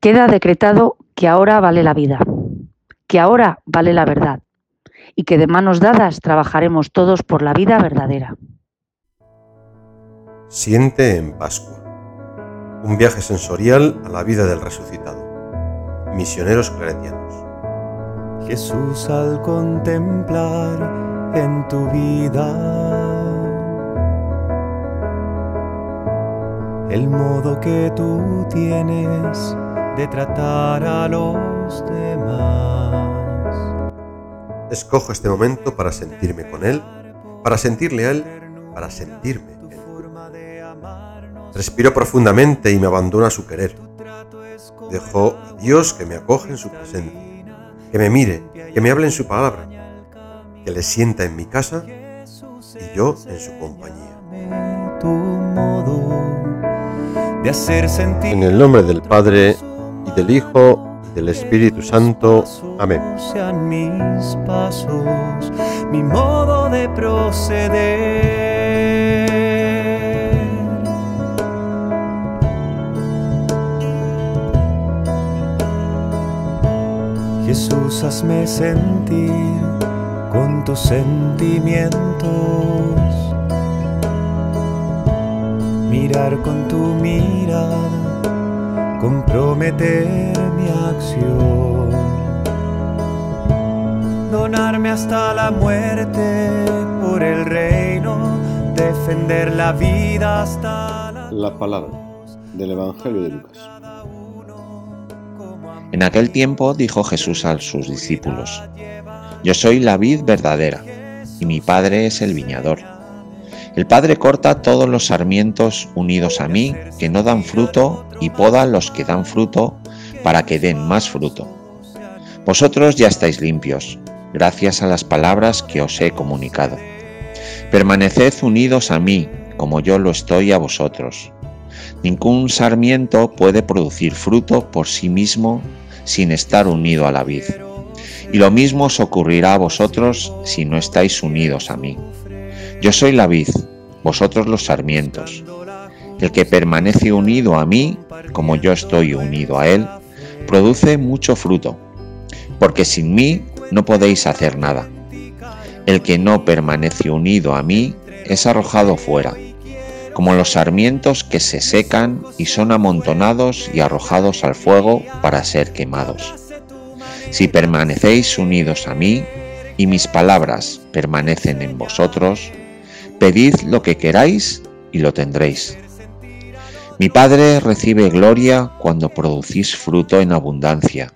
Queda decretado que ahora vale la vida, que ahora vale la verdad y que de manos dadas trabajaremos todos por la vida verdadera. Siente en Pascua. Un viaje sensorial a la vida del resucitado. Misioneros claretianos. Jesús al contemplar en tu vida el modo que tú tienes de tratar a los demás. Escojo este momento para sentirme con Él, para sentirle a Él, para sentirme en Él. Respiro profundamente y me abandono a su querer. Dejo a Dios que me acoge en su presencia, que me mire, que me hable en su palabra, que le sienta en mi casa y yo en su compañía. En el nombre del Padre, del Hijo, y del Espíritu Santo. Amén. Sean mis pasos, mi modo de proceder. Jesús, hazme sentir con tus sentimientos, mirar con tu mirada comprometer mi acción, donarme hasta la muerte por el reino, defender la vida hasta la... La palabra del Evangelio de Lucas. En aquel tiempo dijo Jesús a sus discípulos, Yo soy la vid verdadera, y mi Padre es el viñador. El Padre corta todos los sarmientos unidos a mí que no dan fruto y poda los que dan fruto para que den más fruto. Vosotros ya estáis limpios, gracias a las palabras que os he comunicado. Permaneced unidos a mí, como yo lo estoy a vosotros. Ningún sarmiento puede producir fruto por sí mismo sin estar unido a la vid. Y lo mismo os ocurrirá a vosotros si no estáis unidos a mí. Yo soy la vid, vosotros los sarmientos. El que permanece unido a mí, como yo estoy unido a él, produce mucho fruto, porque sin mí no podéis hacer nada. El que no permanece unido a mí es arrojado fuera, como los sarmientos que se secan y son amontonados y arrojados al fuego para ser quemados. Si permanecéis unidos a mí y mis palabras permanecen en vosotros, Pedid lo que queráis y lo tendréis. Mi Padre recibe gloria cuando producís fruto en abundancia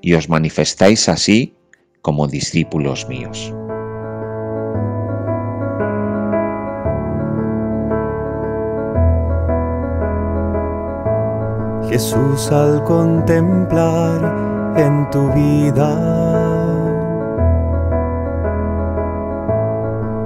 y os manifestáis así como discípulos míos. Jesús al contemplar en tu vida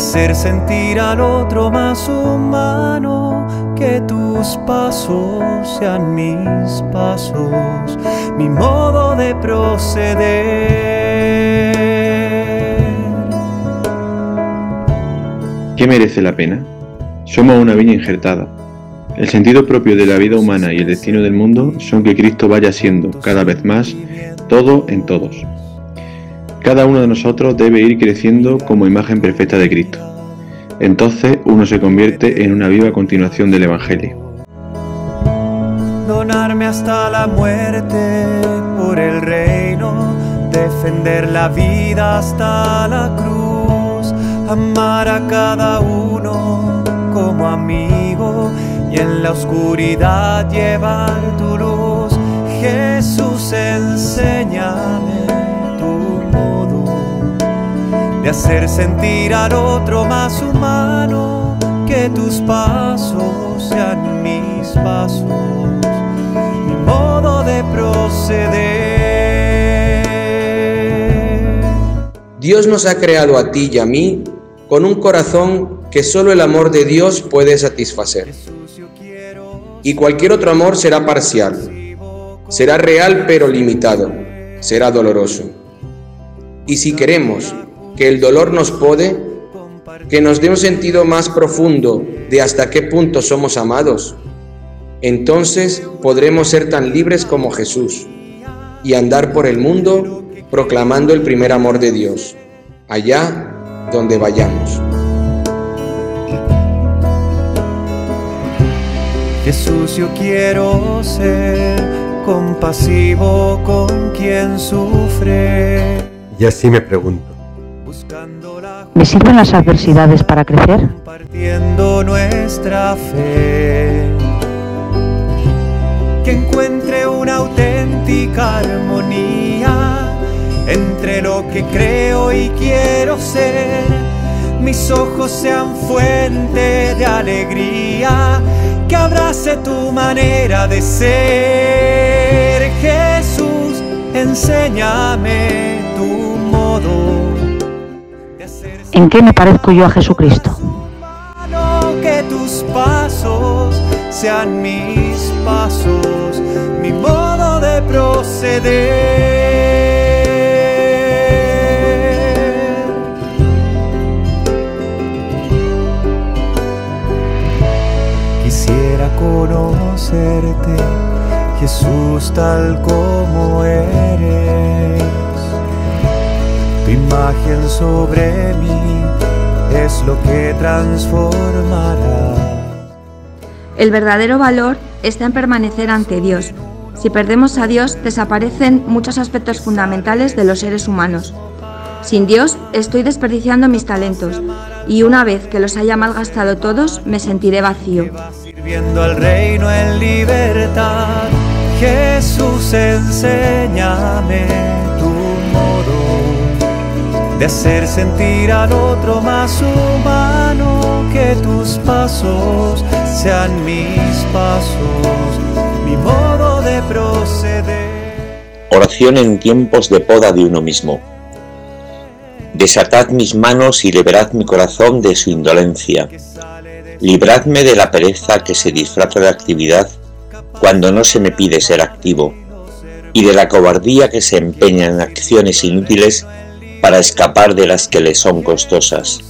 hacer sentir al otro más humano, que tus pasos sean mis pasos, mi modo de proceder. ¿Qué merece la pena? Somos una viña injertada. El sentido propio de la vida humana y el destino del mundo son que Cristo vaya siendo cada vez más todo en todos. Cada uno de nosotros debe ir creciendo como imagen perfecta de Cristo. Entonces uno se convierte en una viva continuación del Evangelio. Donarme hasta la muerte por el reino, defender la vida hasta la cruz, amar a cada uno como amigo y en la oscuridad llevar tu luz. Jesús, enséñame hacer sentir al otro más humano, que tus pasos sean mis pasos, mi modo de proceder. Dios nos ha creado a ti y a mí con un corazón que solo el amor de Dios puede satisfacer. Y cualquier otro amor será parcial, será real pero limitado, será doloroso. Y si queremos que el dolor nos pode, que nos dé un sentido más profundo de hasta qué punto somos amados, entonces podremos ser tan libres como Jesús y andar por el mundo proclamando el primer amor de Dios, allá donde vayamos. Jesús, yo quiero ser compasivo con quien sufre. Y así me pregunto, ¿Me sirven las adversidades para crecer? Compartiendo nuestra fe. Que encuentre una auténtica armonía entre lo que creo y quiero ser. Mis ojos sean fuente de alegría, que abrace tu manera de ser. Jesús, enséñame ¿En qué me parezco yo a Jesucristo? que tus pasos sean mis pasos, mi modo de proceder. Quisiera conocerte, Jesús, tal como eres. Tu imagen sobre mí es lo que transformará. El verdadero valor está en permanecer ante Dios. Si perdemos a Dios, desaparecen muchos aspectos fundamentales de los seres humanos. Sin Dios, estoy desperdiciando mis talentos y una vez que los haya malgastado todos, me sentiré vacío. Sirviendo al reino en libertad, Jesús, enséñame de hacer sentir al otro más humano, que tus pasos sean mis pasos, mi modo de proceder. Oración en tiempos de poda de uno mismo. Desatad mis manos y liberad mi corazón de su indolencia. Libradme de la pereza que se disfraza de actividad cuando no se me pide ser activo, y de la cobardía que se empeña en acciones inútiles para escapar de las que le son costosas.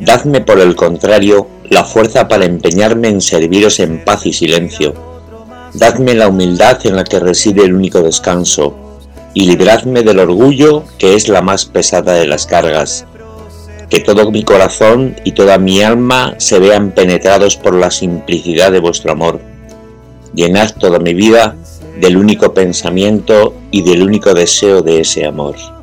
Dadme, por el contrario, la fuerza para empeñarme en serviros en paz y silencio. Dadme la humildad en la que reside el único descanso, y libradme del orgullo que es la más pesada de las cargas. Que todo mi corazón y toda mi alma se vean penetrados por la simplicidad de vuestro amor. Llenad toda mi vida del único pensamiento y del único deseo de ese amor.